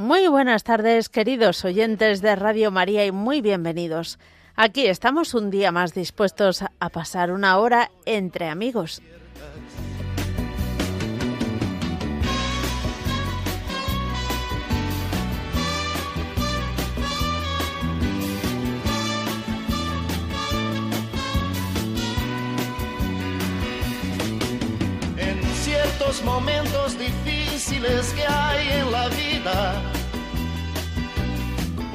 Muy buenas tardes, queridos oyentes de Radio María, y muy bienvenidos. Aquí estamos un día más dispuestos a pasar una hora entre amigos. En ciertos momentos difíciles que hay en la vida,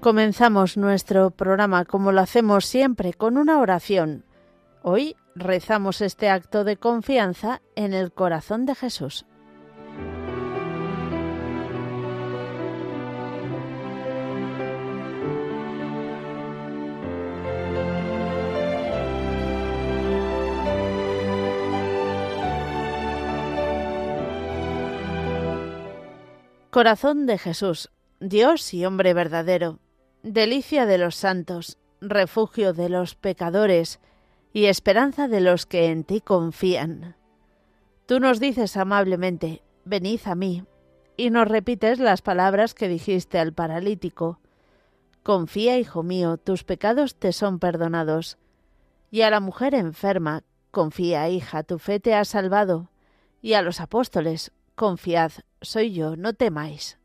Comenzamos nuestro programa como lo hacemos siempre con una oración. Hoy rezamos este acto de confianza en el corazón de Jesús. Corazón de Jesús, Dios y hombre verdadero, delicia de los santos, refugio de los pecadores y esperanza de los que en ti confían. Tú nos dices amablemente, venid a mí, y nos repites las palabras que dijiste al paralítico. Confía, hijo mío, tus pecados te son perdonados. Y a la mujer enferma, confía, hija, tu fe te ha salvado. Y a los apóstoles, confiad, soy yo, no temáis.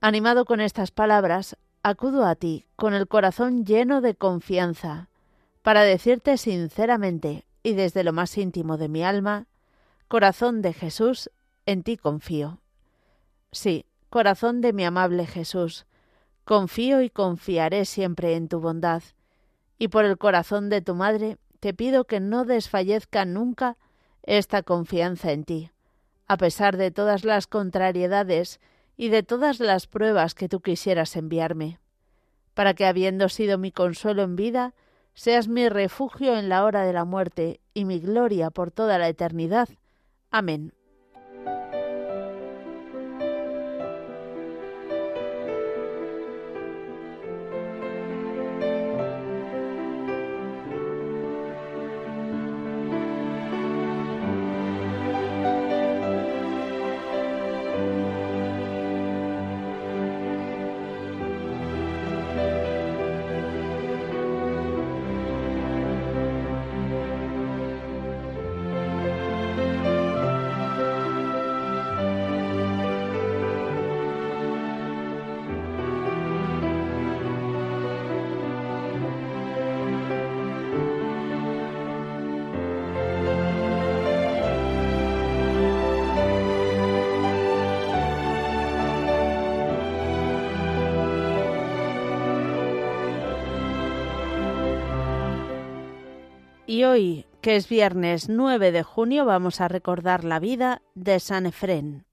Animado con estas palabras, acudo a ti con el corazón lleno de confianza, para decirte sinceramente y desde lo más íntimo de mi alma, corazón de Jesús, en ti confío. Sí, corazón de mi amable Jesús, confío y confiaré siempre en tu bondad, y por el corazón de tu Madre te pido que no desfallezca nunca esta confianza en ti, a pesar de todas las contrariedades y de todas las pruebas que tú quisieras enviarme, para que, habiendo sido mi consuelo en vida, seas mi refugio en la hora de la muerte y mi gloria por toda la eternidad. Amén. Y hoy, que es viernes 9 de junio, vamos a recordar la vida de San Efrén.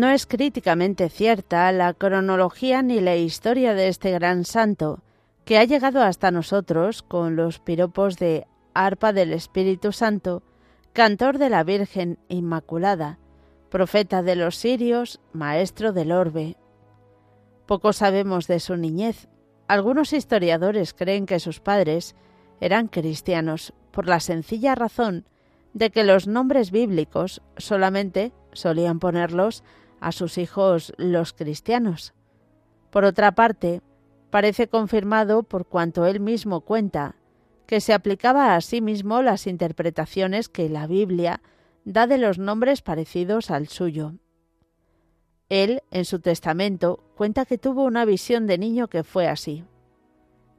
No es críticamente cierta la cronología ni la historia de este gran santo, que ha llegado hasta nosotros con los piropos de arpa del Espíritu Santo, cantor de la Virgen Inmaculada, profeta de los sirios, maestro del orbe. Poco sabemos de su niñez. Algunos historiadores creen que sus padres eran cristianos, por la sencilla razón de que los nombres bíblicos solamente solían ponerlos a sus hijos los cristianos. Por otra parte, parece confirmado por cuanto él mismo cuenta, que se aplicaba a sí mismo las interpretaciones que la Biblia da de los nombres parecidos al suyo. Él, en su testamento, cuenta que tuvo una visión de niño que fue así.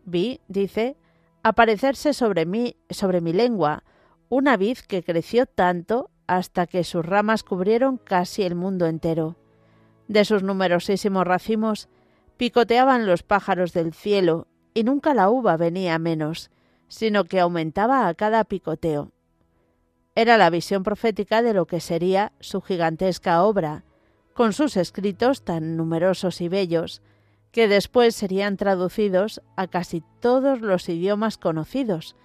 Vi, dice, aparecerse sobre mí, sobre mi lengua, una vid que creció tanto hasta que sus ramas cubrieron casi el mundo entero. De sus numerosísimos racimos picoteaban los pájaros del cielo, y nunca la uva venía menos, sino que aumentaba a cada picoteo. Era la visión profética de lo que sería su gigantesca obra, con sus escritos tan numerosos y bellos, que después serían traducidos a casi todos los idiomas conocidos,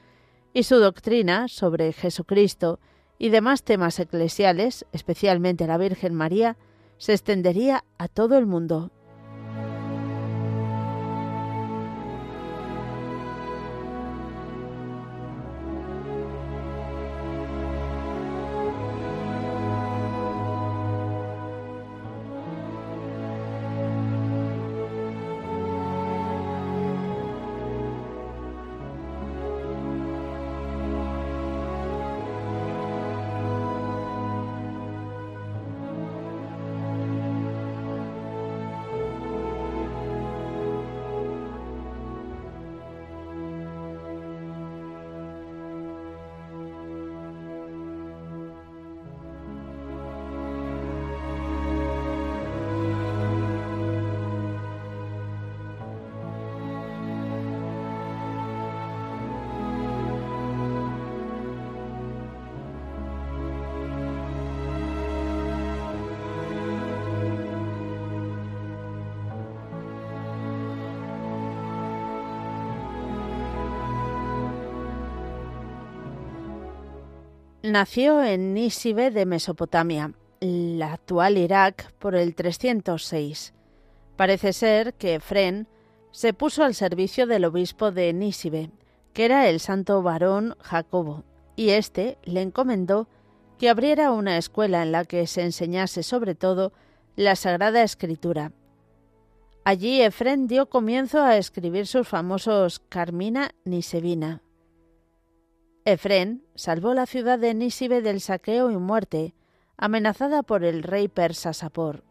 y su doctrina sobre Jesucristo y demás temas eclesiales, especialmente la Virgen María, se extendería a todo el mundo. Nació en Nisibe de Mesopotamia, la actual Irak, por el 306. Parece ser que Efren se puso al servicio del obispo de Nisibe, que era el santo varón Jacobo, y éste le encomendó que abriera una escuela en la que se enseñase sobre todo la Sagrada Escritura. Allí Efren dio comienzo a escribir sus famosos Carmina Nisebina. Efren salvó la ciudad de Nísibe del saqueo y muerte, amenazada por el rey persa Sapor.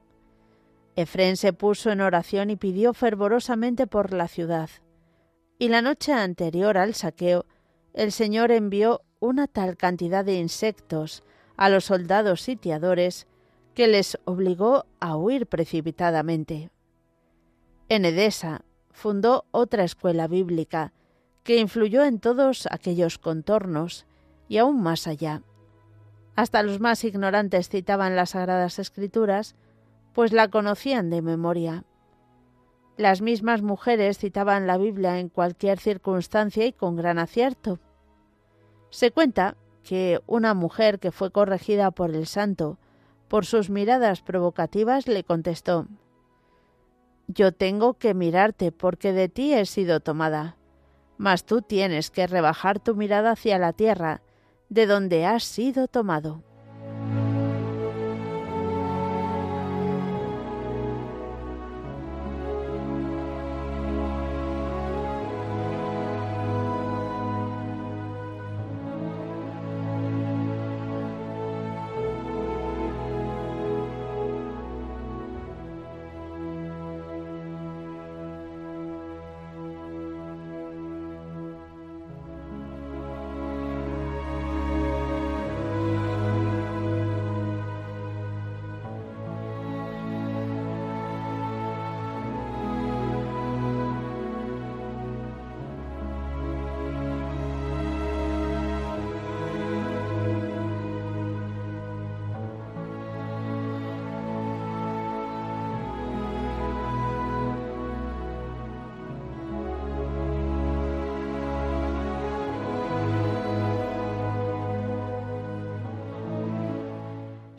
Efren se puso en oración y pidió fervorosamente por la ciudad. Y la noche anterior al saqueo, el Señor envió una tal cantidad de insectos a los soldados sitiadores que les obligó a huir precipitadamente. En Edesa fundó otra escuela bíblica, que influyó en todos aquellos contornos y aún más allá. Hasta los más ignorantes citaban las Sagradas Escrituras, pues la conocían de memoria. Las mismas mujeres citaban la Biblia en cualquier circunstancia y con gran acierto. Se cuenta que una mujer que fue corregida por el santo por sus miradas provocativas le contestó Yo tengo que mirarte porque de ti he sido tomada mas tú tienes que rebajar tu mirada hacia la tierra, de donde has sido tomado.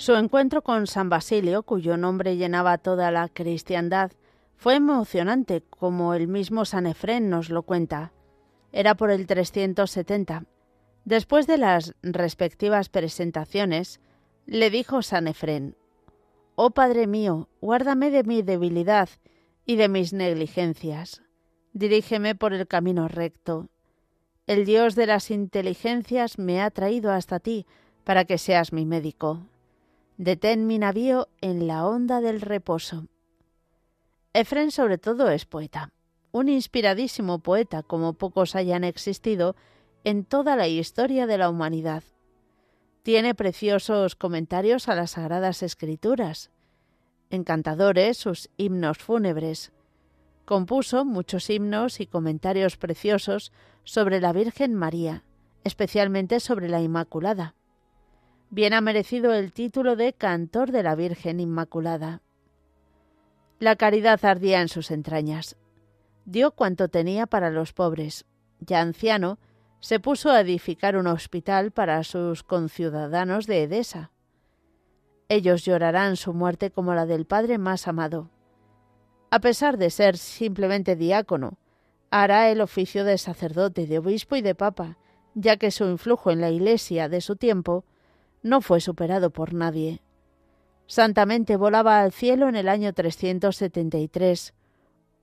Su encuentro con San Basilio, cuyo nombre llenaba toda la cristiandad, fue emocionante, como el mismo San Efrén nos lo cuenta. Era por el 370. Después de las respectivas presentaciones, le dijo San Efrén, Oh Padre mío, guárdame de mi debilidad y de mis negligencias. Dirígeme por el camino recto. El Dios de las inteligencias me ha traído hasta ti para que seas mi médico. Detén mi navío en la onda del reposo. Efren sobre todo es poeta, un inspiradísimo poeta como pocos hayan existido en toda la historia de la humanidad. Tiene preciosos comentarios a las sagradas escrituras, encantadores sus himnos fúnebres. Compuso muchos himnos y comentarios preciosos sobre la Virgen María, especialmente sobre la Inmaculada. Bien ha merecido el título de Cantor de la Virgen Inmaculada. La caridad ardía en sus entrañas. Dio cuanto tenía para los pobres. Ya anciano, se puso a edificar un hospital para sus conciudadanos de Edesa. Ellos llorarán su muerte como la del Padre más amado. A pesar de ser simplemente diácono, hará el oficio de sacerdote, de obispo y de papa, ya que su influjo en la Iglesia de su tiempo no fue superado por nadie. Santamente volaba al cielo en el año 373,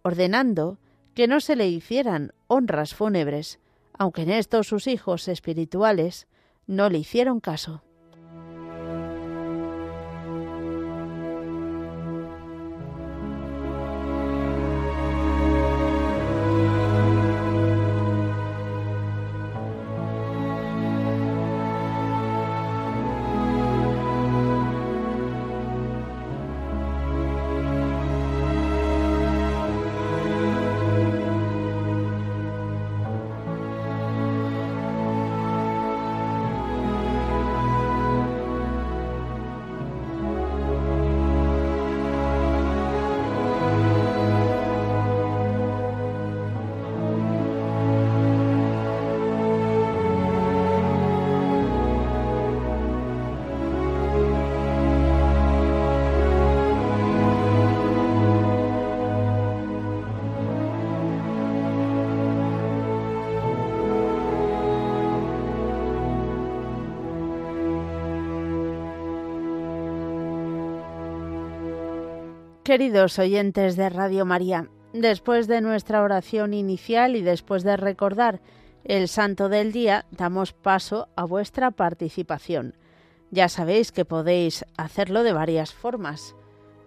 ordenando que no se le hicieran honras fúnebres, aunque en esto sus hijos espirituales no le hicieron caso. Queridos oyentes de Radio María, después de nuestra oración inicial y después de recordar el santo del día, damos paso a vuestra participación. Ya sabéis que podéis hacerlo de varias formas.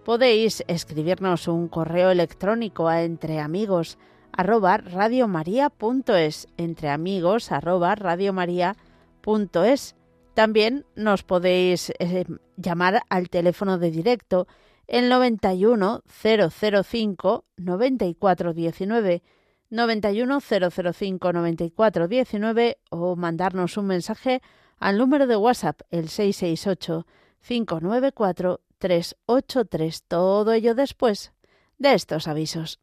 Podéis escribirnos un correo electrónico a entreamigos entreamigos También nos podéis eh, llamar al teléfono de directo el 91 005 94 19 91 005 94 19 o mandarnos un mensaje al número de WhatsApp el 668 594 383 todo ello después de estos avisos.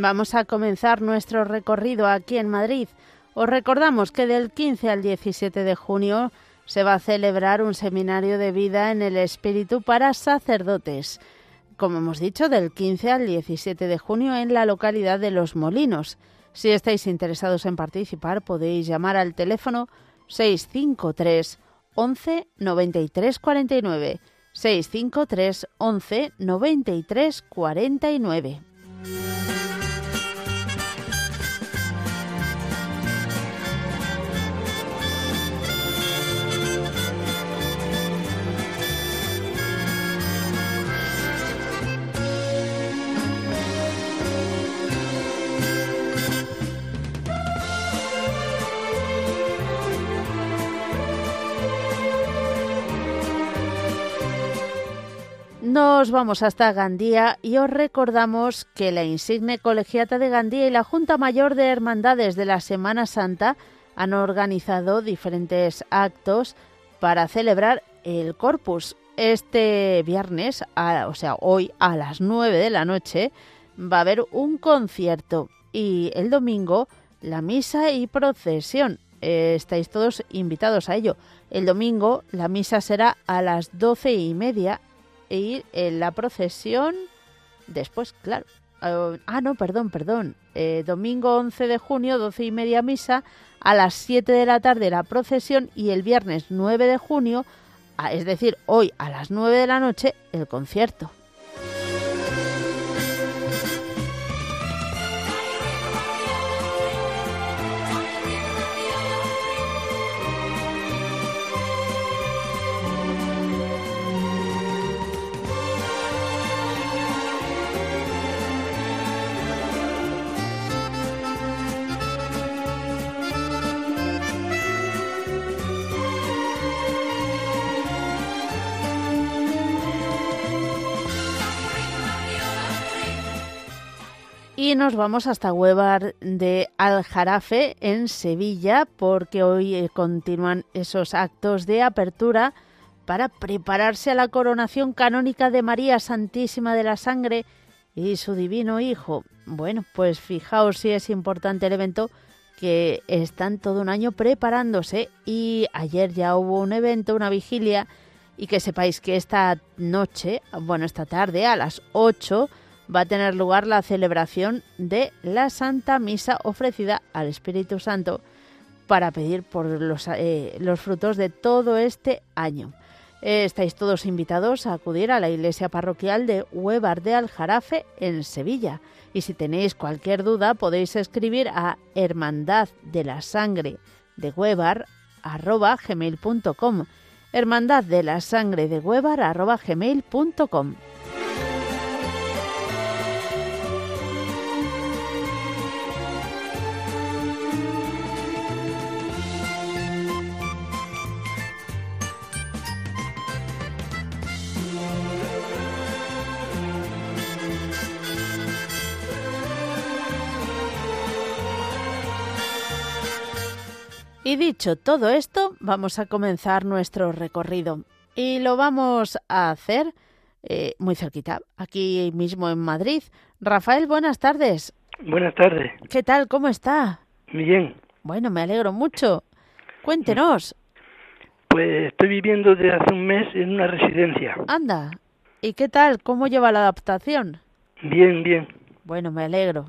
Vamos a comenzar nuestro recorrido aquí en Madrid. Os recordamos que del 15 al 17 de junio se va a celebrar un seminario de vida en el espíritu para sacerdotes. Como hemos dicho, del 15 al 17 de junio en la localidad de Los Molinos. Si estáis interesados en participar, podéis llamar al teléfono 653 11 93 49. 653 11 93 49. Nos vamos hasta Gandía y os recordamos que la insigne colegiata de Gandía y la Junta Mayor de Hermandades de la Semana Santa han organizado diferentes actos para celebrar el Corpus. Este viernes, o sea, hoy a las 9 de la noche, va a haber un concierto y el domingo la misa y procesión. estáis todos invitados a ello. El domingo la misa será a las doce y media ir en la procesión después, claro. Ah, no, perdón, perdón. Eh, domingo 11 de junio, 12 y media misa, a las 7 de la tarde la procesión y el viernes 9 de junio, es decir, hoy a las 9 de la noche, el concierto. Y nos vamos hasta Huevar de Aljarafe, en Sevilla, porque hoy eh, continúan esos actos de apertura para prepararse a la coronación canónica de María Santísima de la Sangre y su divino Hijo. Bueno, pues fijaos si es importante el evento que están todo un año preparándose y ayer ya hubo un evento, una vigilia y que sepáis que esta noche, bueno, esta tarde a las 8 va a tener lugar la celebración de la Santa Misa ofrecida al Espíritu Santo para pedir por los, eh, frutos de todo este año. estáis todos invitados a acudir a la iglesia parroquial de Huevar de Aljarafe en Sevilla. Y si tenéis cualquier duda podéis escribir a hermandad de la sangre de Huevar gmail.com hermandad de la sangre de Huevar gmail.com Y dicho todo esto, vamos a comenzar nuestro recorrido. Y lo vamos a hacer eh, muy cerquita, aquí mismo en Madrid. Rafael, buenas tardes. Buenas tardes. ¿Qué tal? ¿Cómo está? Bien. Bueno, me alegro mucho. Cuéntenos. Pues estoy viviendo desde hace un mes en una residencia. Anda. ¿Y qué tal? ¿Cómo lleva la adaptación? Bien, bien. Bueno, me alegro.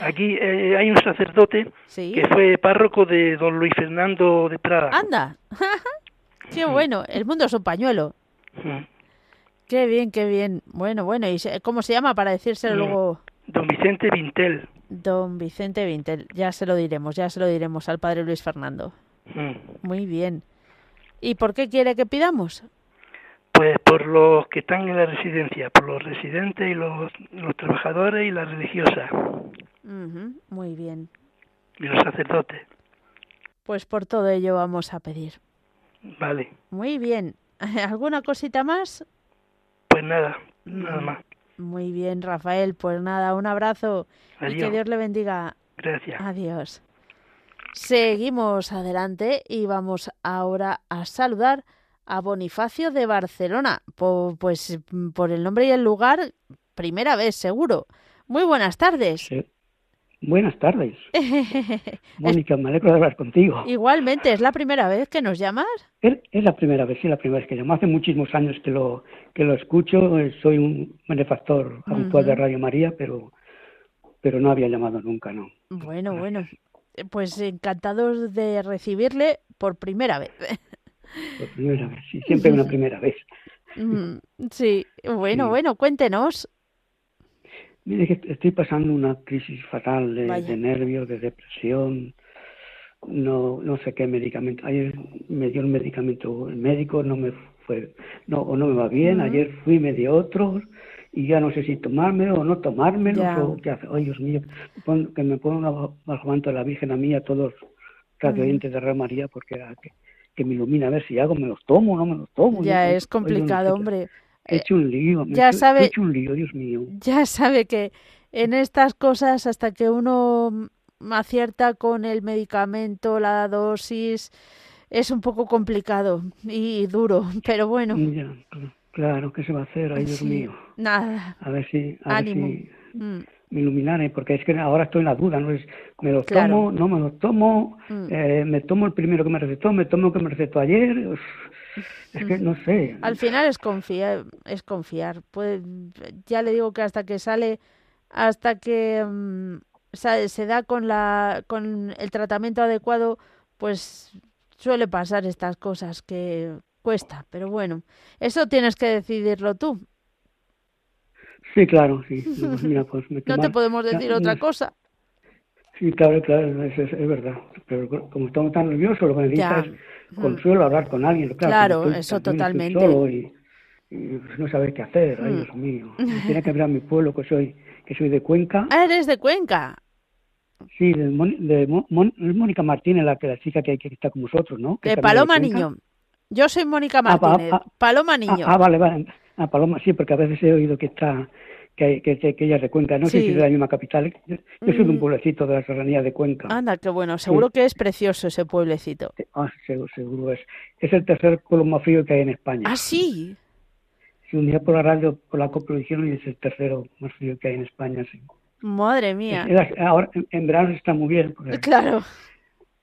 Aquí eh, hay un sacerdote que fue párroco de don Luis Fernando de Prada. Anda. qué bueno. El mundo es un pañuelo. Qué bien, qué bien. Bueno, bueno. ¿Y cómo se llama para decírselo mm. luego? Don Vicente Vintel. Don Vicente Vintel. Ya se lo diremos, ya se lo diremos al padre Luis Fernando. Muy bien. ¿Y por qué quiere que pidamos? Pues por los que están en la residencia, por los residentes y los, trabajadores y las religiosas. muy bien. Y los sacerdotes. Pues por todo ello vamos a pedir. Vale. Muy bien. ¿Alguna cosita más? Pues nada, nada más. Muy bien, Rafael. Pues nada, un abrazo y que Dios le bendiga. Gracias. Adiós. Seguimos adelante y vamos ahora a saludar a Bonifacio de Barcelona. pues por el nombre y el lugar, primera vez seguro. Muy buenas tardes. Sí. Buenas tardes. Mónica, me alegro de hablar contigo. Igualmente, ¿es la primera vez que nos llamas? Es, es la primera vez, sí, la primera vez que llamo. Hace muchísimos años que lo que lo escucho. eh, Soy un benefactor habitual de. Radio María, pero pero no había llamado nunca, ¿no? Bueno, bueno. Pues encantados de recibirle por primera vez. Por primera vez, sí, siempre una primera vez. Sí, bueno, Sí. bueno, cuéntenos. Mire que estoy pasando una crisis fatal de, de nervios, de depresión. No, no sé qué medicamento. Ayer me dio el medicamento el médico, no me fue, no, o no me va bien. Ayer fui, me dio otro y ya no sé si tomármelo o no tomármelo o qué hace. Ay, Dios mío, que me ponga bajo manto de la Virgen a mí a todos los de Radio María porque ah, que, que me ilumina a ver si hago, me los tomo o no me los tomo. Ya Yo- es no complicado, hombre. He hecho un lío, ya he hecho- sabe- he hecho un lío, Dios mío. Ya sabe que en estas cosas, hasta que uno acierta con el medicamento, la dosis, es un poco complicado y duro, pero bueno, Ya, claro, ¿qué se va a hacer? Ay, Dios sí, mío. nada, A ver si, a ver ánimo. si Mm, me iluminaré, porque es que ahora estoy en la duda, ¿no? Es, me Claro. tomo, no me los tomo, Mm. eh, me tomo el primero que me recetó, me tomo el que me recetó ayer, uf, es que no sé. Al final es confiar, es confiar. Pues, ya le digo que hasta que sale, hasta que mm, se da con la, con el tratamiento adecuado, pues suele pasar estas cosas que cuesta. Pero bueno, eso tienes que decidirlo tú. Sí, claro, sí. Pues mira, pues No te podemos ya, decir otra no- cosa. Sí, claro, claro, es, es, es verdad. Pero como estamos tan nerviosos, lo que Ya. necesitas es consuelo, hablar con alguien. Claro, Claro, estoy- eso totalmente. solo y, y pues no saber qué hacer. Ay, Mm. Dios mío. Tiene que ver a mi pueblo, que soy que soy de Cuenca. Ah, eres de Cuenca. Sí, de, Mon- de Mon- Mon- es Mónica Martínez, la, la chica que, que está con vosotros, ¿no? Que De Paloma Cuenca. Niño. Yo soy Mónica Ah, pa- Martínez. ah, Paloma Ah, Niño. ah, vale, vale. Ah, Paloma, sí, porque a veces he oído que está que, que, que ella es de Cuenca. No sé si es de la misma capital. Yo, yo soy de un Mm. pueblecito de la serranía de Cuenca. Anda, qué bueno. Seguro que es precioso ese pueblecito. Ah, seguro, seguro es. Es el tercer pueblo más frío que hay en España. Ah, sí. Si un día por la radio, por la COP lo dijeron y es el tercero más frío que hay en España, sí. Madre mía. Es- es- ahora, en, en verano está muy bien, porque Claro.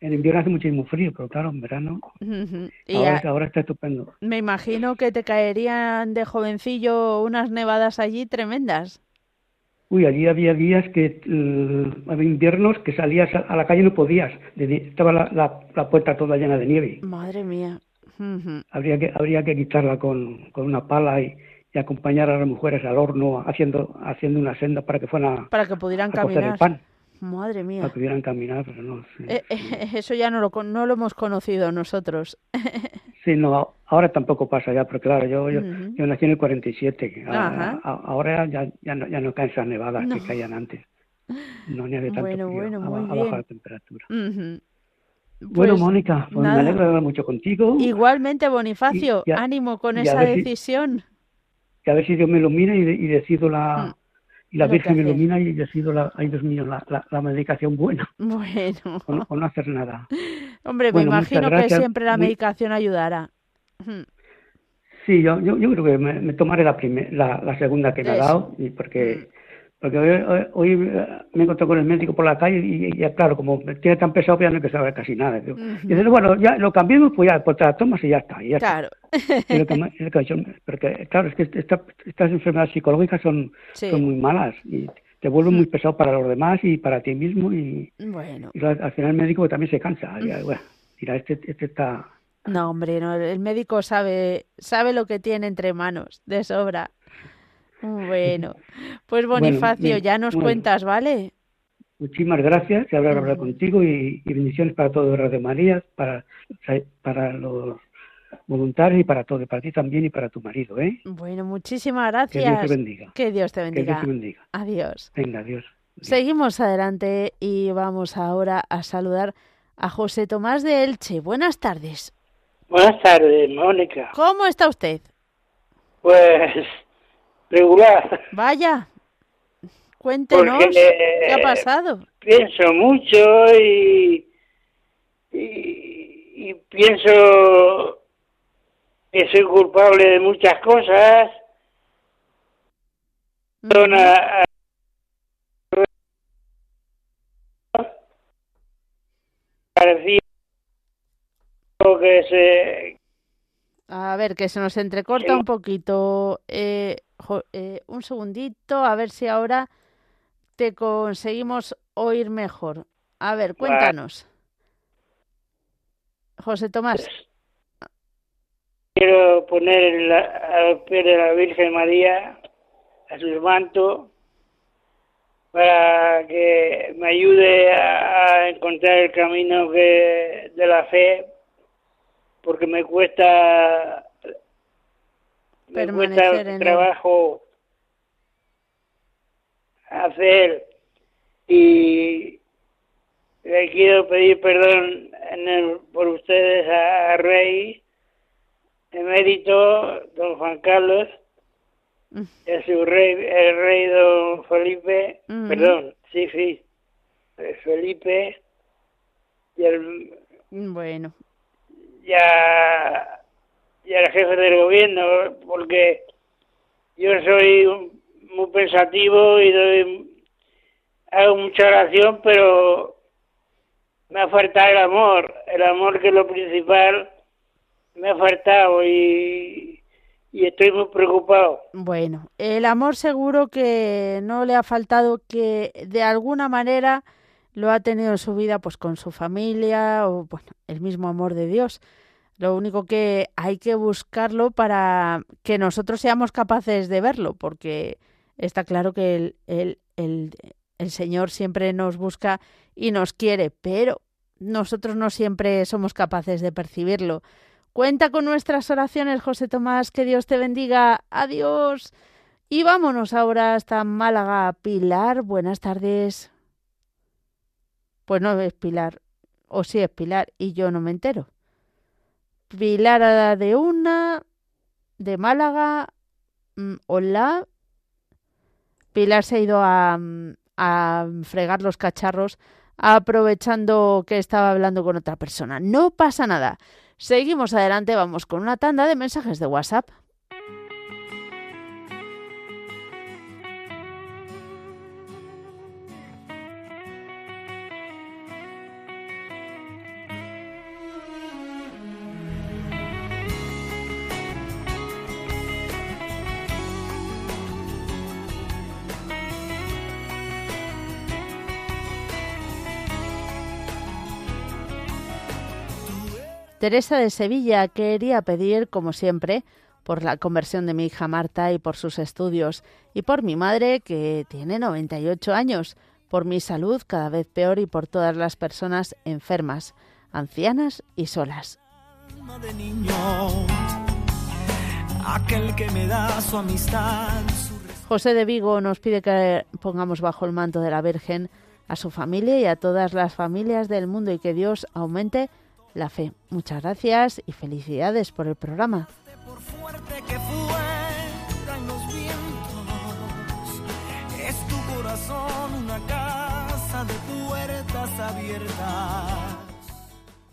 En invierno hace muchísimo frío, pero claro, en verano. Y ahora, a- ahora está estupendo. me imagino que te caerían de jovencillo unas nevadas allí tremendas. Uy, allí había días que eh, había inviernos que salías a, la calle y no podías, estaba la, la, la puerta toda llena de nieve. Madre mía. Habría que habría que quitarla con, con una pala y, y acompañar a las mujeres al horno haciendo haciendo una senda para que fueran Para que pudieran a el pan, Madre mía. pudieran caminar, pero no. Sí, Eh, eh, eso ya no lo, con- no lo hemos conocido nosotros. Sí, no, ahora tampoco pasa ya, porque claro, yo, yo, yo nací en el 47, a- Ajá. a- ahora ya, ya, no, ya no caen esas nevadas No. que caían antes. No nieve tanto Bueno, frío, bueno, muy la temperatura. Bueno, Pues, Mónica, pues nada. me alegro de hablar mucho contigo Igualmente, Bonifacio, Y- y a- ánimo con esa ver si- decisión. y a ver si Dios me ilumina y, y decido la... Y la Mm. Virgen me ilumina y decido, la, ay Dios mío, la, la, la medicación buena, Bueno, o no, o no hacer nada. hombre, me Bueno, imagino que siempre la Muy- medicación ayudará. Sí, yo, yo, yo creo que me, me tomaré la, primer, la, la segunda que me ha dado, y porque, porque hoy, hoy- eh, me encontré con el médico por la calle y, y ya, claro, como me tiene tan pesado, ya no saber casi nada. Digo, Ujú. Y dice, bueno, ya lo cambiamos, pues ya, pues te la tomas y ya está. Y ya está. Claro, Y lo que lo porque, claro, es que esta- estas enfermedades psicológicas son, sí. son muy malas y te vuelven muy pesado para los demás y para ti mismo y, Bueno, y al al final el médico también se cansa. Y, bueno, mira, este, este está... no, hombre, no, el médico sabe, sabe lo que tiene entre manos, de sobra. Bueno, pues Bueno, Bonifacio, bien, ya nos bueno. cuentas, ¿vale? Muchísimas gracias haber hablado Ujú. contigo y, y bendiciones para todo Radio María, para, para los voluntarios y para todo, para ti también y para tu marido, ¿eh? Bueno, muchísimas Que Dios te gracias. bendiga. Que Dios te Que Dios bendiga. te bendiga. Adiós. Venga, adiós. Seguimos adelante y vamos ahora a saludar a José Tomás de Elche. Buenas tardes. Buenas tardes, Mónica. ¿Cómo está usted? Pues regular. Vaya, cuéntenos qué ha pasado. Pienso mucho y, y, y pienso que soy culpable de muchas cosas. Que se a ver, que se nos entrecorta Sí. un poquito. Eh, jo- eh, un segundito, a ver si ahora te conseguimos oír mejor. A ver, cuéntanos. José Tomás. Quiero poner la- a los pies de la Virgen María, a su manto, para que me ayude a, a encontrar el camino que, de la fe, porque me cuesta, me Permanecer cuesta en él. trabajo hacer y le quiero pedir perdón en el- por ustedes a, a Rey emérito don Juan Carlos Mm. y a su rey el rey don Felipe Mm. perdón sí sí eh, Felipe y el Bueno, ya y al jefe del gobierno porque yo soy muy pensativo y doy hago mucha oración pero me ha faltado el amor el amor que es lo principal me ha faltado y, y estoy muy preocupado bueno. El amor seguro que no le ha faltado que de alguna manera lo ha tenido en su vida pues con su familia o bueno, el mismo amor de Dios. Lo único que hay que buscarlo para que nosotros seamos capaces de verlo, porque está claro que el, el, el, el Señor siempre nos busca y nos quiere, pero nosotros no siempre somos capaces de percibirlo. Cuenta con nuestras oraciones, José Tomás, que Dios te bendiga. Adiós. Y vámonos ahora hasta Málaga. Pilar, buenas tardes. Pues no es Pilar, o sí es Pilar, y yo no me entero. Pilar de una, de Málaga, mm, hola. Pilar se ha ido a, mm, a fregar los cacharros aprovechando que estaba hablando con otra persona. No pasa nada. Seguimos adelante, vamos con una tanda de mensajes de WhatsApp. Teresa de Sevilla quería pedir, como siempre, por la conversión de mi hija Marta y por sus estudios, y por mi madre, que tiene 98 años, por mi salud cada vez peor y por todas las personas enfermas, ancianas y solas. alma de niño, aquel que me da su amistad, su José de Vigo nos pide que pongamos bajo el manto de la Virgen a su familia y a todas las familias del mundo y que Dios aumente la fe. Muchas gracias y felicidades por el programa. respeto por fuerte que fueran los vientos. Es tu corazón una casa de puertas abiertas.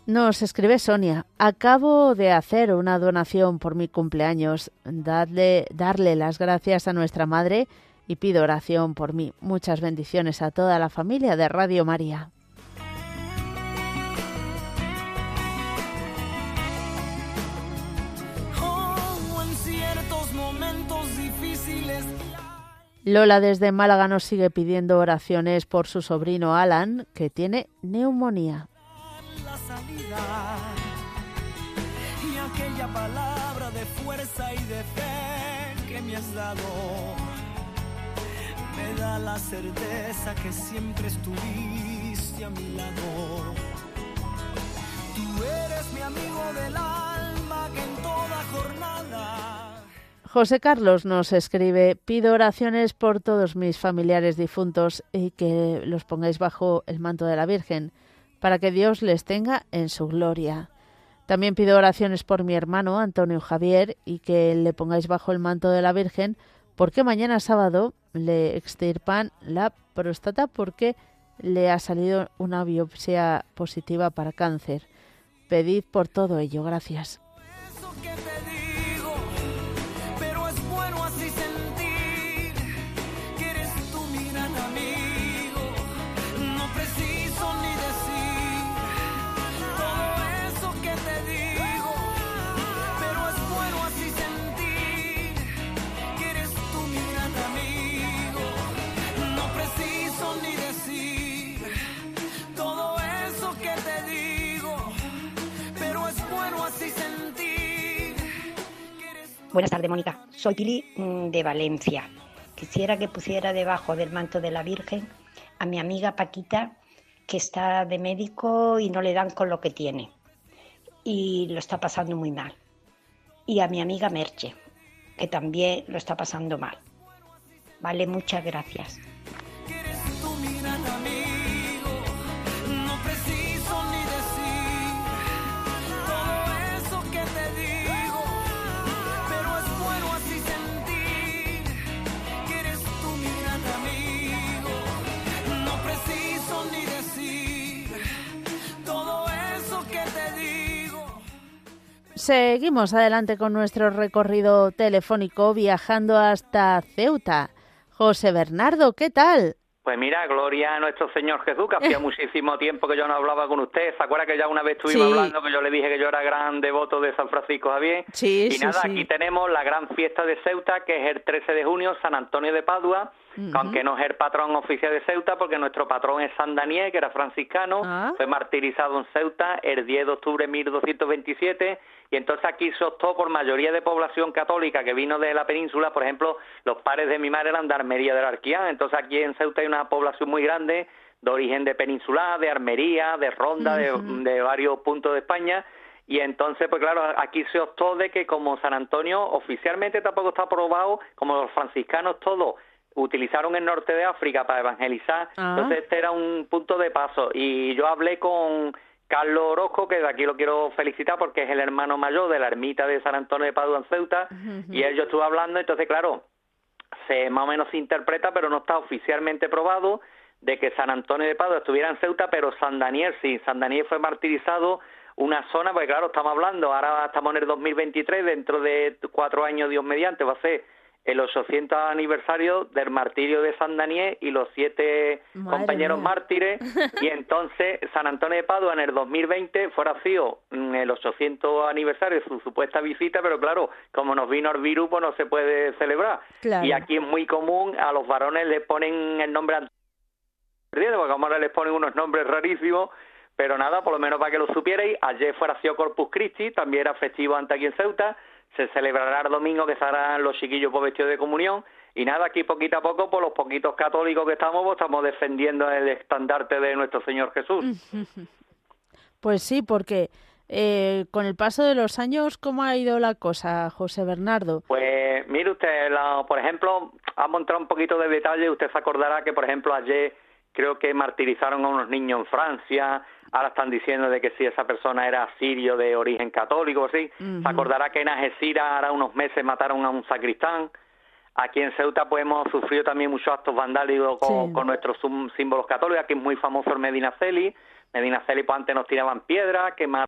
Nos escribe Sonia. Acabo de hacer una donación por mi cumpleaños. Dadle, darle las gracias a nuestra madre y pido oración por mí. Muchas bendiciones a toda la familia de Radio María. Lola desde Málaga nos sigue pidiendo oraciones por su sobrino Alan, que tiene neumonía. la salida y aquella palabra de fuerza y de fe que me has dado me da la certeza que siempre estuviste a mi lado. Tú eres mi amigo del alma que en toda jornada José Carlos nos escribe, pido oraciones por todos mis familiares difuntos y que los pongáis bajo el manto de la Virgen, para que Dios les tenga en su gloria. También pido oraciones por mi hermano Antonio Javier y que le pongáis bajo el manto de la Virgen, porque mañana sábado le extirpan la próstata porque le ha salido una biopsia positiva para cáncer. Pedid por todo ello, gracias. Buenas tardes, Mónica. Soy Pili mm, de Valencia. Quisiera que pusiera debajo del manto de la Virgen a mi amiga Paquita, que está de médico y no le dan con lo que tiene. Y lo está pasando muy mal. Y a mi amiga Merche, que también lo está pasando mal. Vale, muchas gracias. Seguimos adelante con nuestro recorrido telefónico viajando hasta Ceuta. José Bernardo, ¿qué tal? Pues mira, gloria a nuestro Señor Jesús, que hacía muchísimo tiempo que yo no hablaba con usted. ¿Se acuerda que ya una vez estuvimos Sí. hablando que yo le dije que yo era gran devoto de San Francisco Javier? Sí, y sí, nada, aquí tenemos la gran fiesta de Ceuta, que es el 13 de junio, San Antonio de Padua, aunque no es el patrón oficial de Ceuta, porque nuestro patrón es San Daniel, que era franciscano, Ah. fue martirizado en Ceuta el 10 de octubre de 1227, y entonces aquí se optó por mayoría de población católica que vino de la península, por ejemplo, los padres de mi madre eran de Armería del Arquián, entonces aquí en Ceuta hay una población muy grande de origen de peninsular, de Armería, de Ronda, de, varios puntos de España, y entonces, pues claro, aquí se optó de que como San Antonio oficialmente tampoco está aprobado, como los franciscanos todos utilizaron el norte de África para evangelizar, Ah. entonces este era un punto de paso, y yo hablé con Carlos Orozco, que de aquí lo quiero felicitar porque es el hermano mayor de la ermita de San Antonio de Padua en Ceuta, y él yo estuve hablando, entonces claro, se más o menos se interpreta, pero no está oficialmente probado de que San Antonio de Padua estuviera en Ceuta, pero San Daniel sí, San Daniel fue martirizado una zona, porque claro, estamos hablando, ahora estamos en el 2023, dentro de cuatro años, Dios mediante, va a ser el 800 aniversario del martirio de San Daniel y los siete Madre compañeros mía. mártires, y entonces San Antonio de Padua en el 2020 fuera sido el 800 aniversario de su supuesta visita, pero claro, como nos vino el virus, pues no se puede celebrar. Claro. Y aquí es muy común, a los varones les ponen el nombre porque ahora les ponen unos nombres rarísimos, pero nada, por lo menos para que lo supierais, ayer fuera sido Corpus Christi, también era festivo antes aquí en Ceuta, se celebrará el domingo que estarán los chiquillos por vestidos de comunión, y nada, aquí poquito a poco, por los poquitos católicos que estamos, pues estamos defendiendo el estandarte de nuestro Señor Jesús. Pues sí, porque eh, con el paso de los años, ¿cómo ha ido la cosa, José Bernardo? Pues mire usted, la- por ejemplo, vamos a entrar un poquito de detalle. Usted se acordará que, por ejemplo, ayer creo que martirizaron a unos niños en Francia. Ahora están diciendo de que si esa persona era sirio de origen católico, ¿sí? Se acordará que en Algeciras ahora unos meses mataron a un sacristán. Aquí en Ceuta pues hemos sufrido también muchos actos vandálicos con, Sí. con nuestros símbolos católicos. Aquí es muy famoso el Medina Celi. Medina Celi pues antes nos tiraban piedras, quemaban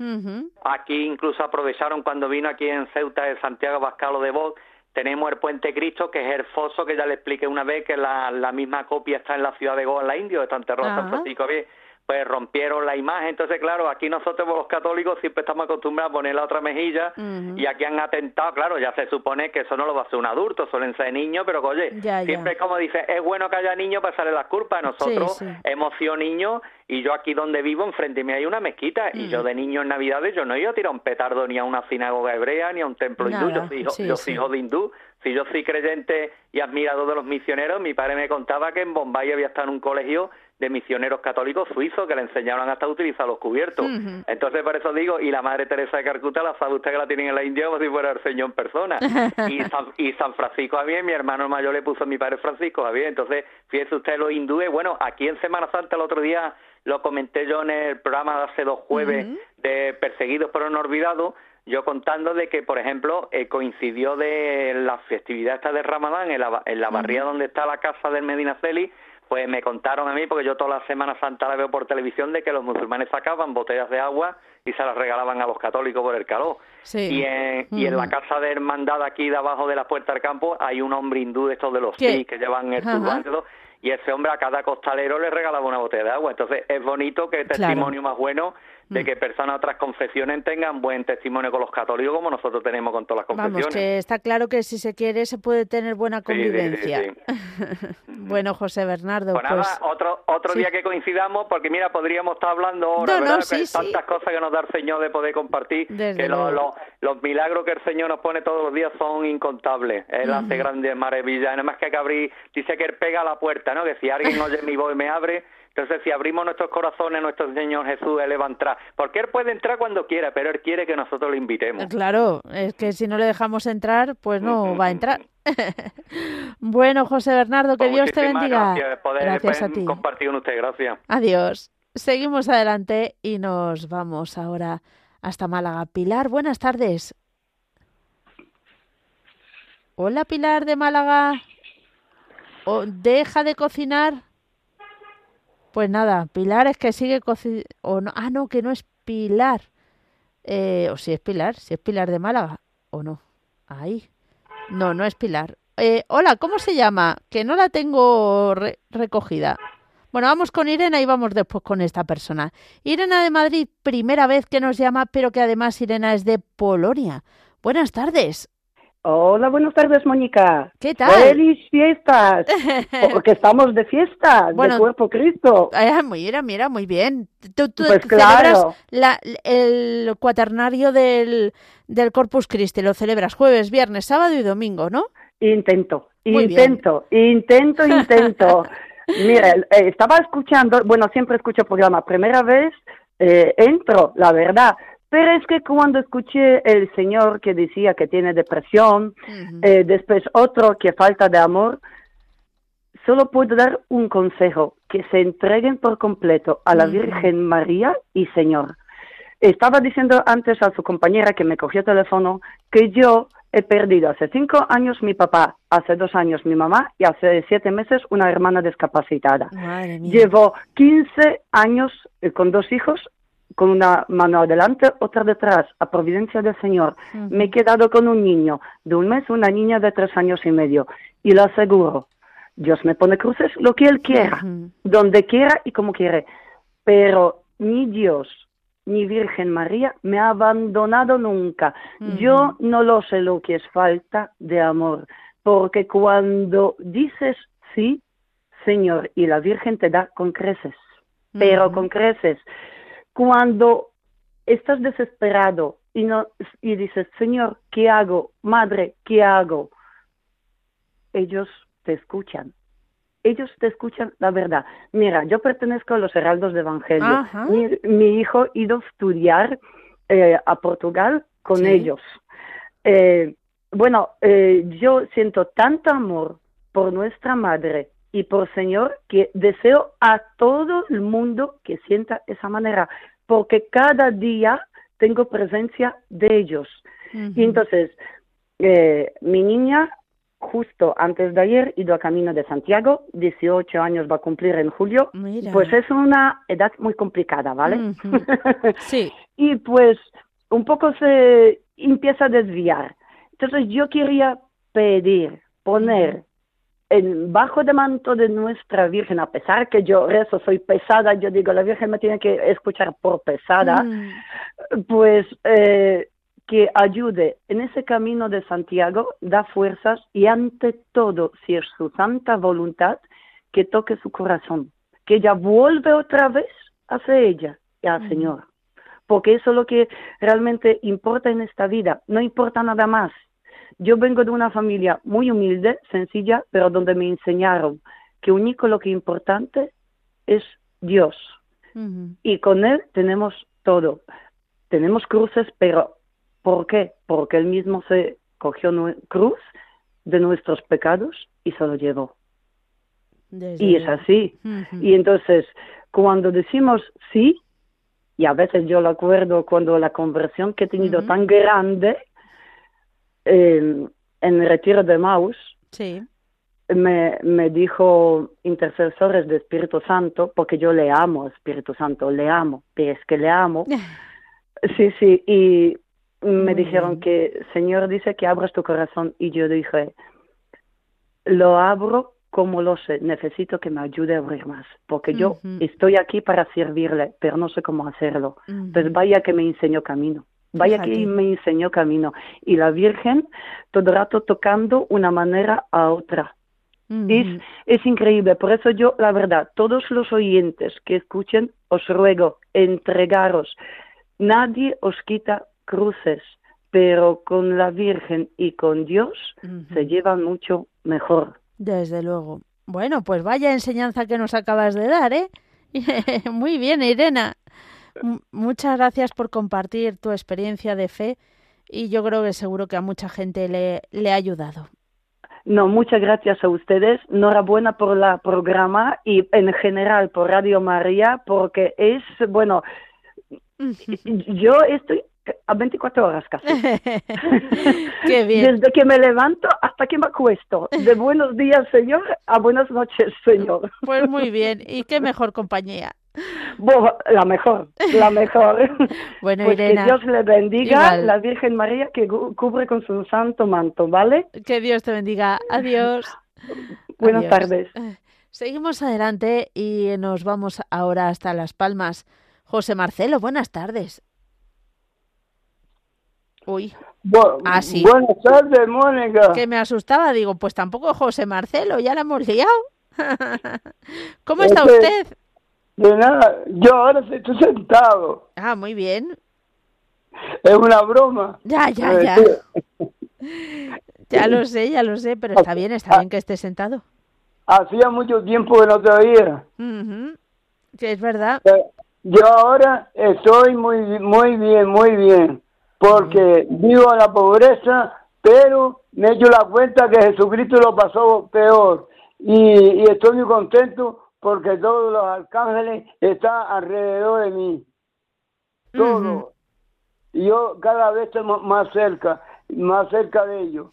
Ujú. Aquí incluso aprovecharon cuando vino aquí en Ceuta de Santiago Bascalo de Voz. Tenemos el Puente Cristo, que es el foso que ya le expliqué una vez, que la, la misma copia está en la ciudad de Goa, en la India, está enterrado en San. Francisco Javier. Pues rompieron la imagen. Entonces, claro, aquí nosotros los católicos siempre estamos acostumbrados a poner la otra mejilla y aquí han atentado. Claro, ya se supone que eso no lo va a hacer un adulto, suelen ser niños, pero oye, Ya, siempre es como dice, es bueno que haya niños para hacerle las culpas. Nosotros Sí, sí. hemos sido niños y yo aquí donde vivo, enfrente mío hay una mezquita y yo de niño en Navidades yo no iba a tirar un petardo ni a una sinagoga hebrea ni a un templo hindú, yo soy hijo, sí, yo soy hijo de hindú. Si yo soy creyente y admirador de los misioneros, mi padre me contaba que en Bombay había estado en un colegio de misioneros católicos suizos que le enseñaron hasta a utilizar los cubiertos. Entonces, por eso digo, y la Madre Teresa de Calcuta, la sabe usted que la tienen en la India como si fuera el Señor en persona. y, San, y San Francisco Javier, mi hermano mayor le puso a mi padre Francisco Javier. Entonces, fíjese usted, los hindúes, bueno, aquí en Semana Santa el otro día lo comenté yo en el programa de hace dos jueves de Perseguidos pero no olvidados, yo contando de que, por ejemplo, eh, coincidió de la festividad esta de Ramadán en la, en la barría donde está la casa del Medina Celi, pues me contaron a mí, porque yo toda la Semana Santa la veo por televisión, de que los musulmanes sacaban botellas de agua y se las regalaban a los católicos por el calor. Sí. Y, en, y en la Ujú. casa de hermandad aquí de abajo de la puerta del campo hay un hombre hindú de estos de los. Sikhs que llevan el turbante y ese hombre a cada costalero le regalaba una botella de agua. Entonces es bonito que Claro. testimonio más bueno de Mm. que personas de otras confesiones tengan buen testimonio con los católicos como nosotros tenemos con todas las Vamos, confesiones. que está claro que si se quiere se puede tener buena Sí, sí, sí, convivencia. sí. bueno, José Bernardo, Pues nada, pues otro, otro otro día que coincidamos, porque mira, podríamos estar hablando ahora, No, tantas cosas que nos da el Señor de poder compartir, Desde que lo- luego. lo- los milagros que el Señor nos pone todos los días son incontables. Él hace grandes maravillas. Nada más que hay que abrir, dice que Él pega la puerta, ¿no? Que si alguien oye mi voz y me abre, entonces si abrimos nuestros corazones, nuestro Señor Jesús, Él va a entrar. Porque Él puede entrar cuando quiera, pero Él quiere que nosotros lo invitemos. Claro, es que si no le dejamos entrar, pues no va a entrar. bueno, José Bernardo, que Pues Dios te bendiga. Gracias, poder Gracias a ti. compartir con usted, gracias. Adiós. Seguimos adelante y nos vamos ahora hasta Málaga. Pilar, buenas tardes. Hola, Pilar de Málaga. O- ¿Deja de cocinar? Pues nada, Pilar es que sigue cocinando. No, ah, no, que no es Pilar. Eh, o si es Pilar, si es Pilar de Málaga. ¿O no? Ahí. No, no es Pilar. Eh, hola, ¿cómo se llama? Que no la tengo re- recogida. Bueno, vamos con Irene y vamos después con esta persona. Irene de Madrid, primera vez que nos llama, pero que además Irene es de Polonia. Buenas tardes. Hola, buenas tardes, Mónica. ¿Qué tal? ¡Feliz fiestas! Porque estamos de fiestas, Bueno, de Cuerpo Cristo. Ah, mira, mira, muy bien. Tú, tú Pues celebras claro. la- el cuaternario del, del Corpus Christi, lo celebras jueves, viernes, sábado y domingo, ¿no? Intento, Muy bien. intento, intento, intento. Mira, eh, estaba escuchando, bueno, siempre escucho programa, primera vez eh, entro, la verdad, pero es que cuando escuché el señor que decía que tiene depresión, eh, después otro que falta de amor, solo puedo dar un consejo, que se entreguen por completo a la. Virgen María y Señor. Estaba diciendo antes a su compañera que me cogió el teléfono que yo he perdido hace cinco años mi papá, hace dos años mi mamá y hace siete meses una hermana discapacitada. Llevo 15 años eh, con dos hijos, con una mano adelante, otra detrás, a providencia del Señor. Me he quedado con un niño de un mes, una niña de tres años y medio. Y lo aseguro, Dios me pone cruces lo que Él quiera, donde quiera y como quiere. Pero ni Dios ni Virgen María me ha abandonado nunca. Yo no lo sé lo que es falta de amor, porque cuando dices sí, Señor, y la Virgen te da con creces, pero con creces. Cuando estás desesperado y, no, y dices, Señor, ¿qué hago? Madre, ¿qué hago? Ellos te escuchan. Ellos te escuchan la verdad. Mira, yo pertenezco a los Heraldos de Evangelio. Mi, mi hijo ha ido a estudiar eh, a Portugal con Sí. ellos. Eh, bueno, eh, yo siento tanto amor por nuestra madre y por Señor que deseo a todo el mundo que sienta esa manera, porque cada día tengo presencia de ellos. Y entonces, eh, mi niña, justo antes de ayer, ido a camino de Santiago, 18 años va a cumplir en julio, Mira. pues es una edad muy complicada, ¿vale? Sí. y pues un poco se empieza a desviar. Entonces yo quería pedir, poner en bajo de manto de nuestra Virgen, a pesar que yo rezo, soy pesada, yo digo, la Virgen me tiene que escuchar por pesada, Mm. pues eh, que ayude en ese camino de Santiago, da fuerzas y ante todo, si es su santa voluntad, que toque su corazón, que ella vuelve otra vez hacia ella y al Señor. Porque eso es lo que realmente importa en esta vida, no importa nada más. Yo vengo de una familia muy humilde, sencilla, pero donde me enseñaron que único lo que es importante es Dios y con Él tenemos todo. Tenemos cruces, pero ¿por qué? Porque Él mismo se cogió cruz de nuestros pecados y se lo llevó. Desde Y es así. Y entonces, cuando decimos sí, y a veces yo lo acuerdo cuando la conversión que he tenido tan grande eh, en el retiro de Maus, Sí. me, me dijo intercesores de Espíritu Santo, porque yo le amo, Espíritu Santo, le amo, pero es que le amo. Sí, sí, y me Muy dijeron bien. que Señor dice que abras tu corazón y yo dije, lo abro como lo sé, necesito que me ayude a abrir más, porque yo estoy aquí para servirle, pero no sé cómo hacerlo. Ujú. Pues vaya que me enseñó camino. Vaya Fíjate. que me enseñó camino. Y la Virgen todo el rato tocando una manera a otra. Es, es increíble. Por eso yo, la verdad, todos los oyentes que escuchen, os ruego, entregaros. Nadie os quita cruces, pero con la Virgen y con Dios se llevan mucho mejor. Desde luego. Bueno, pues vaya enseñanza que nos acabas de dar, ¿eh? Muy bien, Irena. Muchas gracias por compartir tu experiencia de fe y yo creo que seguro que a mucha gente le, le ha ayudado. No, muchas gracias a ustedes. Enhorabuena por la programa y en general por Radio María, porque es, bueno, yo estoy a 24 horas casi. Qué bien. Desde que me levanto hasta que me acuesto. De buenos días, Señor, a buenas noches, Señor. Pues muy bien. ¿Y qué mejor compañía? La mejor, la mejor. Bueno, pues Irena, que Dios le bendiga, igual. la Virgen María que cubre con su santo manto, ¿vale? Que Dios te bendiga. Adiós. Buenas Adiós. tardes. Eh, Seguimos adelante y nos vamos ahora hasta Las Palmas. José Marcelo, buenas tardes. Uy, Bu- Ah, sí. Buenas tardes, Mónica. que me asustaba. Digo, pues tampoco José Marcelo, ya la hemos liado. ¿Cómo está Es que- usted? De nada, yo ahora estoy sentado. Ah, muy bien. Es una broma. Ya, ya, ya. sí. Ya lo sé, ya lo sé, pero está bien, está bien que esté sentado. Hacía mucho tiempo que no te oía. Ujú, Que es verdad. Eh, Yo ahora estoy muy, muy bien, muy bien, porque vivo en la pobreza, pero me he hecho la cuenta que Jesucristo lo pasó peor. Y, y estoy muy contento porque todos los arcángeles están alrededor de mí. Todos. Y yo cada vez estoy más cerca, más cerca de ellos.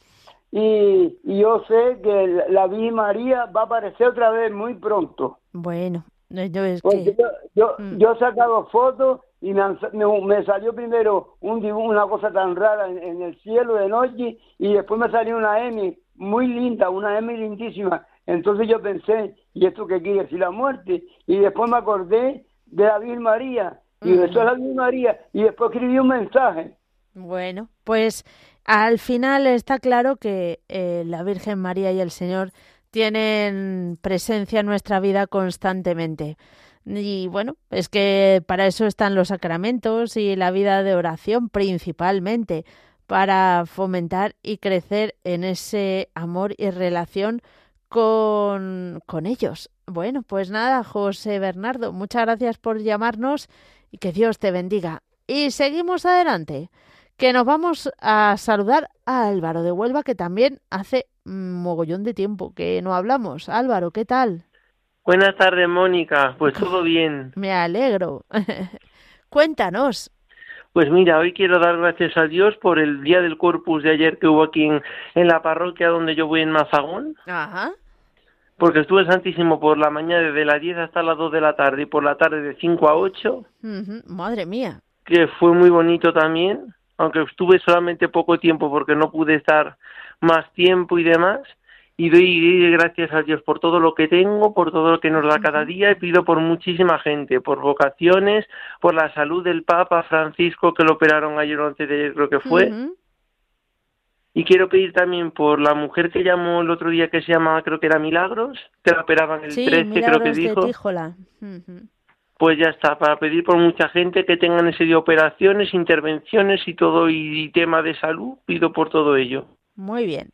Y, y yo sé que la- Virgen María va a aparecer otra vez muy pronto. Bueno, no, yo es Porque que... yo, yo, Mm. yo he sacado fotos y me, me, me salió primero un dibujo, una cosa tan rara en, en el cielo de noche y después me salió una M muy linda, una M lindísima. Entonces yo pensé, ¿y esto qué quiere decir la muerte? Y después me acordé de la Virgen María y eso es la Virgen María y después escribí un mensaje. Bueno, pues al final está claro que eh, la Virgen María y el Señor tienen presencia en nuestra vida constantemente. Y bueno, es que para eso están los sacramentos y la vida de oración principalmente, para fomentar y crecer en ese amor y relación con, con ellos. Bueno, pues nada, José Bernardo, muchas gracias por llamarnos y que Dios te bendiga. Y seguimos adelante, que nos vamos a saludar a Álvaro de Huelva, que también hace mogollón de tiempo que no hablamos. Álvaro, ¿qué tal? Buenas tardes, Mónica. Pues todo bien. Me alegro. Cuéntanos. Pues mira, hoy quiero dar gracias a Dios por el día del Corpus de ayer que hubo aquí en, en la parroquia donde yo voy en Mazagón, Ajá. Porque estuve santísimo por la mañana desde las 10 hasta las 2 de la tarde y por la tarde de 5 a 8, Ujú, Madre mía. que fue muy bonito también, aunque estuve solamente poco tiempo porque no pude estar más tiempo y demás. Y doy gracias a Dios por todo lo que tengo, por todo lo que nos da cada día y pido por muchísima gente, por vocaciones, por la salud del Papa Francisco que lo operaron ayer o antes de ayer creo que fue. Y quiero pedir también por la mujer que llamó el otro día que se llama, creo que era Milagros, que la operaban el Sí, 13 creo que dijo. Pues ya está, para pedir por mucha gente que tengan ese de operaciones, intervenciones y todo, y, y tema de salud, pido por todo ello. Muy bien.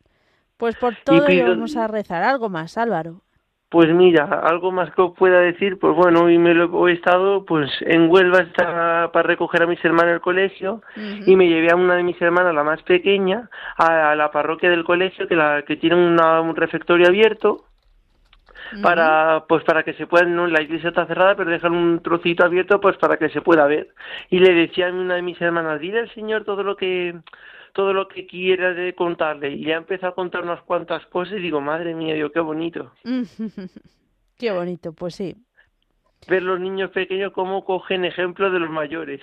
Pues por todo ello pido- vamos a rezar. Algo más, Álvaro. Pues mira, algo más que os pueda decir, pues bueno, hoy me lo he estado pues en Huelva está para recoger a mis hermanos del colegio y me llevé a una de mis hermanas, la más pequeña, a, la parroquia del colegio que la que tiene una- un refectorio abierto para pues para que se pueda no la iglesia está cerrada pero dejan un trocito abierto pues para que se pueda ver. Y le decía a una de mis hermanas dile al señor todo lo que todo lo que quiera de contarle y ya empezó a contar unas cuantas cosas y digo madre mía digo qué bonito Qué bonito, pues sí. ver los niños pequeños cómo cogen ejemplo de los mayores.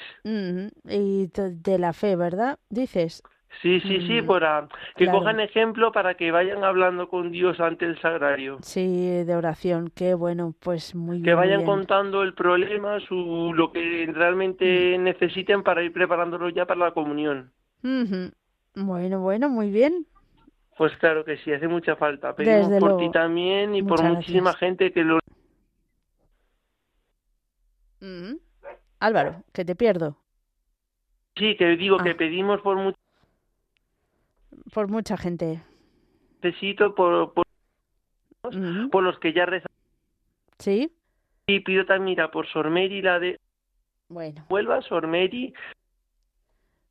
Y de la fe, ¿verdad? Dices. sí sí sí Mm, para que claro. cojan ejemplo para que vayan hablando con Dios ante el sagrario Sí, de oración. Qué bueno, pues muy bien. que vayan bien. contando el problema, su lo que Mm. realmente necesiten para ir preparándolo ya para la comunión. Ujú. Bueno, bueno, muy bien. Pues claro que sí, hace mucha falta. Pedimos Desde por luego. ti también y por muchísima gente que lo... Álvaro, que te pierdo. Sí, que digo Ah. que pedimos por mucho Por mucha gente. necesito, por, por, Ujú. por los que ya rezan. ¿Sí? Y pido también, mira, por Sormeri, la de Bueno, Huelva, Sormeri,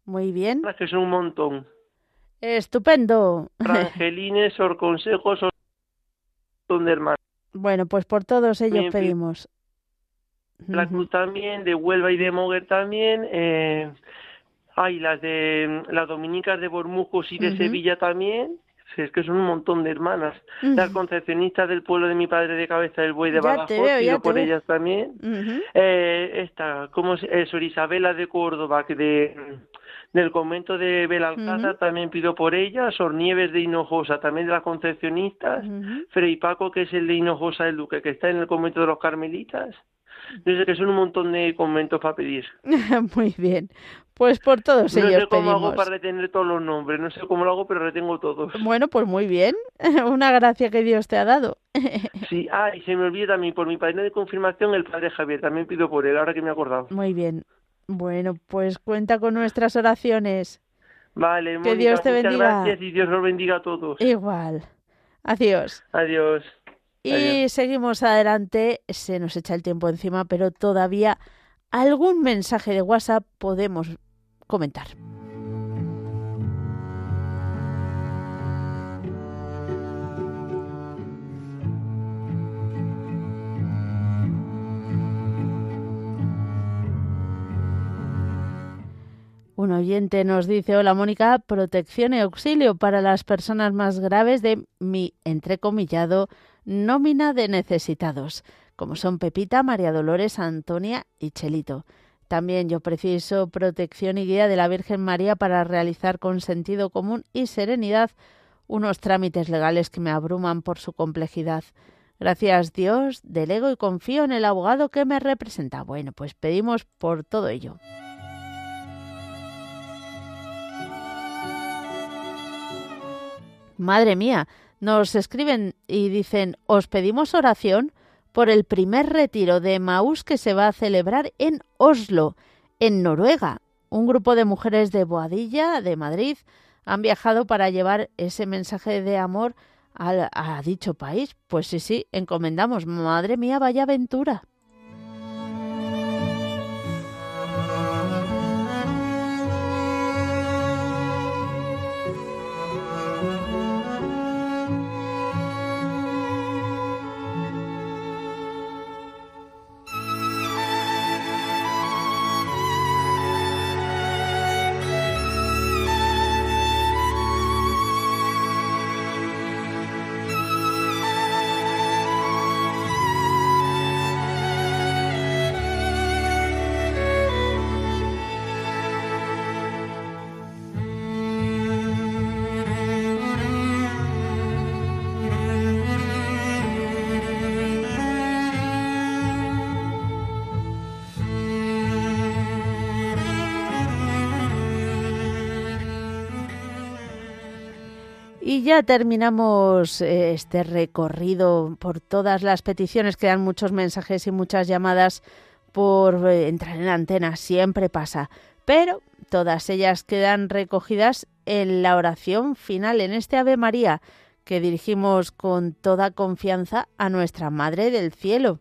muy bien. que son un montón. Estupendo. Sor Angelines, Sor Consejos, Sor... un montón de hermanos. Bueno, pues por todos ellos Bien, pedimos. La. Cruz también, de Huelva y de Moguer también. Eh, hay las de las dominicas de Bormujos y de Ujú. Sevilla también. Es que son un montón de hermanas. Ujú. Las concepcionistas del pueblo de mi padre de Cabeza del Buey de Badajoz, veo, ya te por ellas también. Ujú. Eh, esta, ¿cómo se, eh, Sor Isabela de Córdoba, que de, del convento de Belalcázar, Ujú. también pido por ella. Sor Nieves de Hinojosa, también de las concepcionistas. Ujú. Fray Paco, que es el de Hinojosa del Duque, que está en el convento de los Carmelitas. Sé que son un montón de conventos para pedir. Muy bien. Pues por todos no ellos sé cómo hago pedimos. para retener todos los nombres, no sé cómo lo hago, pero retengo todos. Bueno, pues muy bien. Una gracia que Dios te ha dado. Sí, ah, y se me olvida también, por mi padrino de confirmación, el padre Javier, también pido por él, ahora que me he acordado. Muy bien. Bueno, pues cuenta con nuestras oraciones. Vale, Mónica, Dios te muchas bendiga. gracias y Dios nos bendiga a todos. Igual. Adiós. Adiós. Y Adiós. seguimos adelante. Se nos echa el tiempo encima, pero todavía algún mensaje de WhatsApp podemos comentar. Un oyente nos dice, hola Mónica, protección y auxilio para las personas más graves de mi, entrecomillado, nómina de necesitados, como son Pepita, María Dolores, Antonia y Chelito. También yo preciso protección y guía de la Virgen María para realizar con sentido común y serenidad unos trámites legales que me abruman por su complejidad. Gracias Dios, delego y confío en el abogado que me representa. Bueno, pues pedimos por todo ello. Madre mía, nos escriben y dicen, os pedimos oración por el primer retiro de Maús que se va a celebrar en Oslo, en Noruega. Un grupo de mujeres de Boadilla, de Madrid, han viajado para llevar ese mensaje de amor al- a, dicho país. Pues sí, sí, encomendamos. Madre mía, vaya aventura. Ya terminamos eh, este recorrido por todas las peticiones. Quedan muchos mensajes y muchas llamadas por eh, entrar en antena. Siempre pasa. Pero todas ellas quedan recogidas en la oración final, en este Ave María, que dirigimos con toda confianza a nuestra Madre del Cielo.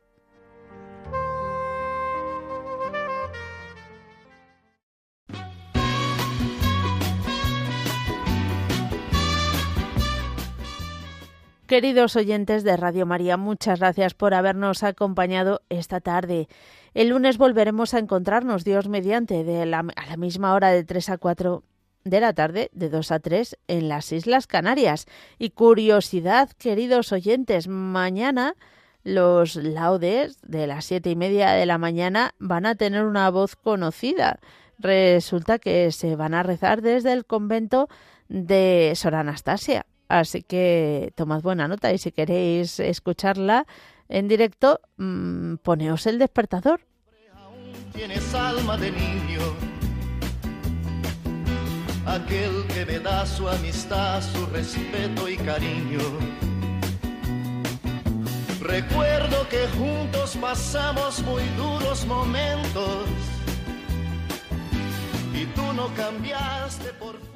Queridos oyentes de Radio María, muchas gracias por habernos acompañado esta tarde. El lunes volveremos a encontrarnos, Dios mediante, de la, a la misma hora de 3 a 4 de la tarde, de 2 a 3, en las Islas Canarias. Y curiosidad, queridos oyentes, mañana los laudes de las siete y media de la mañana van a tener una voz conocida. Resulta que se van a rezar desde el convento de Sor Anastasia. Así que tomad buena nota y si queréis escucharla en directo, mmm, poneos el despertador. Tienes alma de niño, aquel que me da su amistad, su respeto y cariño. Recuerdo que juntos pasamos muy duros momentos y tú no cambiaste por